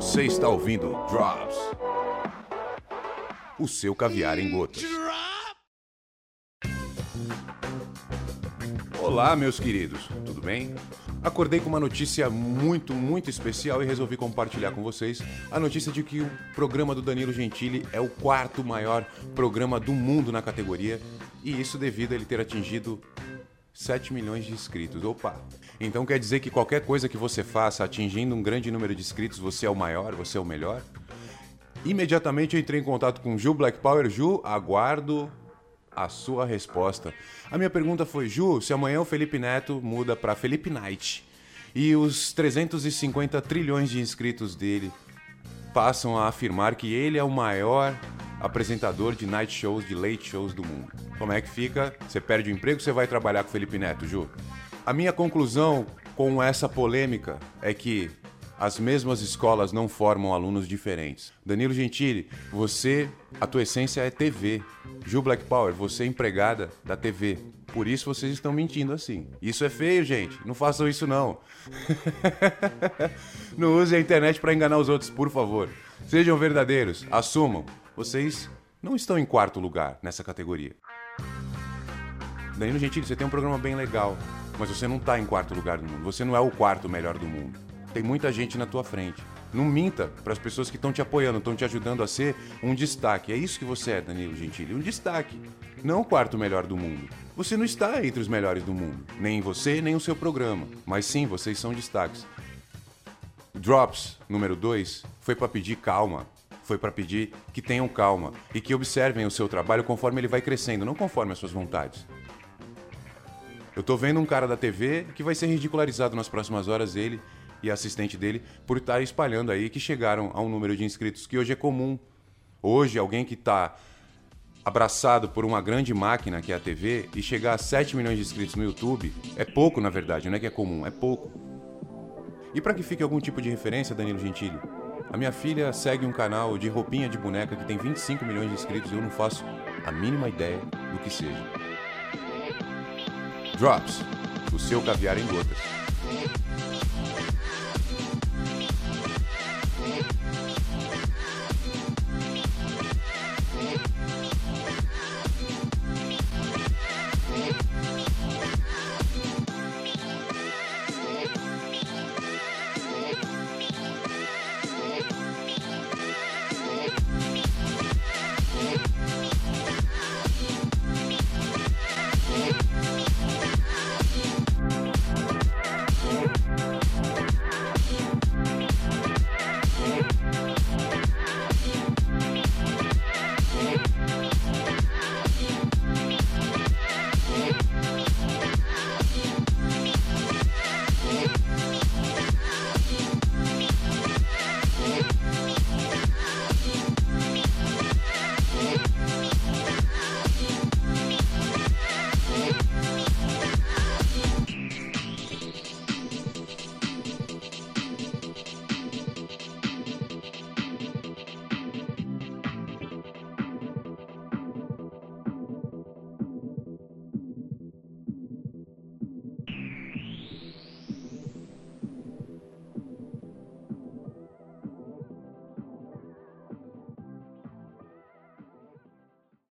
Você está ouvindo Drops. O seu caviar em gotas. Olá, meus queridos, tudo bem? Acordei com uma notícia muito, muito especial e resolvi compartilhar com vocês a notícia de que o programa do Danilo Gentili é o quarto maior programa do mundo na categoria e isso devido a ele ter atingido 7 milhões de inscritos. Opa! Então quer dizer que qualquer coisa que você faça atingindo um grande número de inscritos, você é o maior, você é o melhor? Imediatamente eu entrei em contato com Ju Black Power. Ju, aguardo a sua resposta. A minha pergunta foi: Ju, se amanhã o Felipe Neto muda para Felipe Knight e os 350 trilhões de inscritos dele passam a afirmar que ele é o maior apresentador de night shows, de late shows do mundo. Como é que fica? Você perde o emprego, você vai trabalhar com o Felipe Neto, Ju? A minha conclusão com essa polêmica é que as mesmas escolas não formam alunos diferentes. Danilo Gentili, você, a tua essência é TV. Ju Black Power, você é empregada da TV. Por isso vocês estão mentindo assim. Isso é feio, gente. Não façam isso não. não use a internet para enganar os outros, por favor. Sejam verdadeiros, assumam. Vocês não estão em quarto lugar nessa categoria. Danilo Gentili, você tem um programa bem legal, mas você não está em quarto lugar do mundo. Você não é o quarto melhor do mundo. Tem muita gente na tua frente. Não minta para as pessoas que estão te apoiando, estão te ajudando a ser um destaque. É isso que você é, Danilo Gentili, um destaque. Não o quarto melhor do mundo. Você não está entre os melhores do mundo, nem você, nem o seu programa. Mas sim, vocês são destaques. Drops número 2 foi para pedir calma. Foi para pedir que tenham calma e que observem o seu trabalho conforme ele vai crescendo, não conforme as suas vontades. Eu tô vendo um cara da TV que vai ser ridicularizado nas próximas horas, ele e a assistente dele, por estar espalhando aí que chegaram a um número de inscritos que hoje é comum. Hoje, alguém que está abraçado por uma grande máquina que é a TV e chegar a 7 milhões de inscritos no YouTube é pouco, na verdade, não é que é comum, é pouco. E para que fique algum tipo de referência, Danilo Gentili, a minha filha segue um canal de roupinha de boneca que tem 25 milhões de inscritos e eu não faço a mínima ideia do que seja. Drops, o seu caviar em gotas.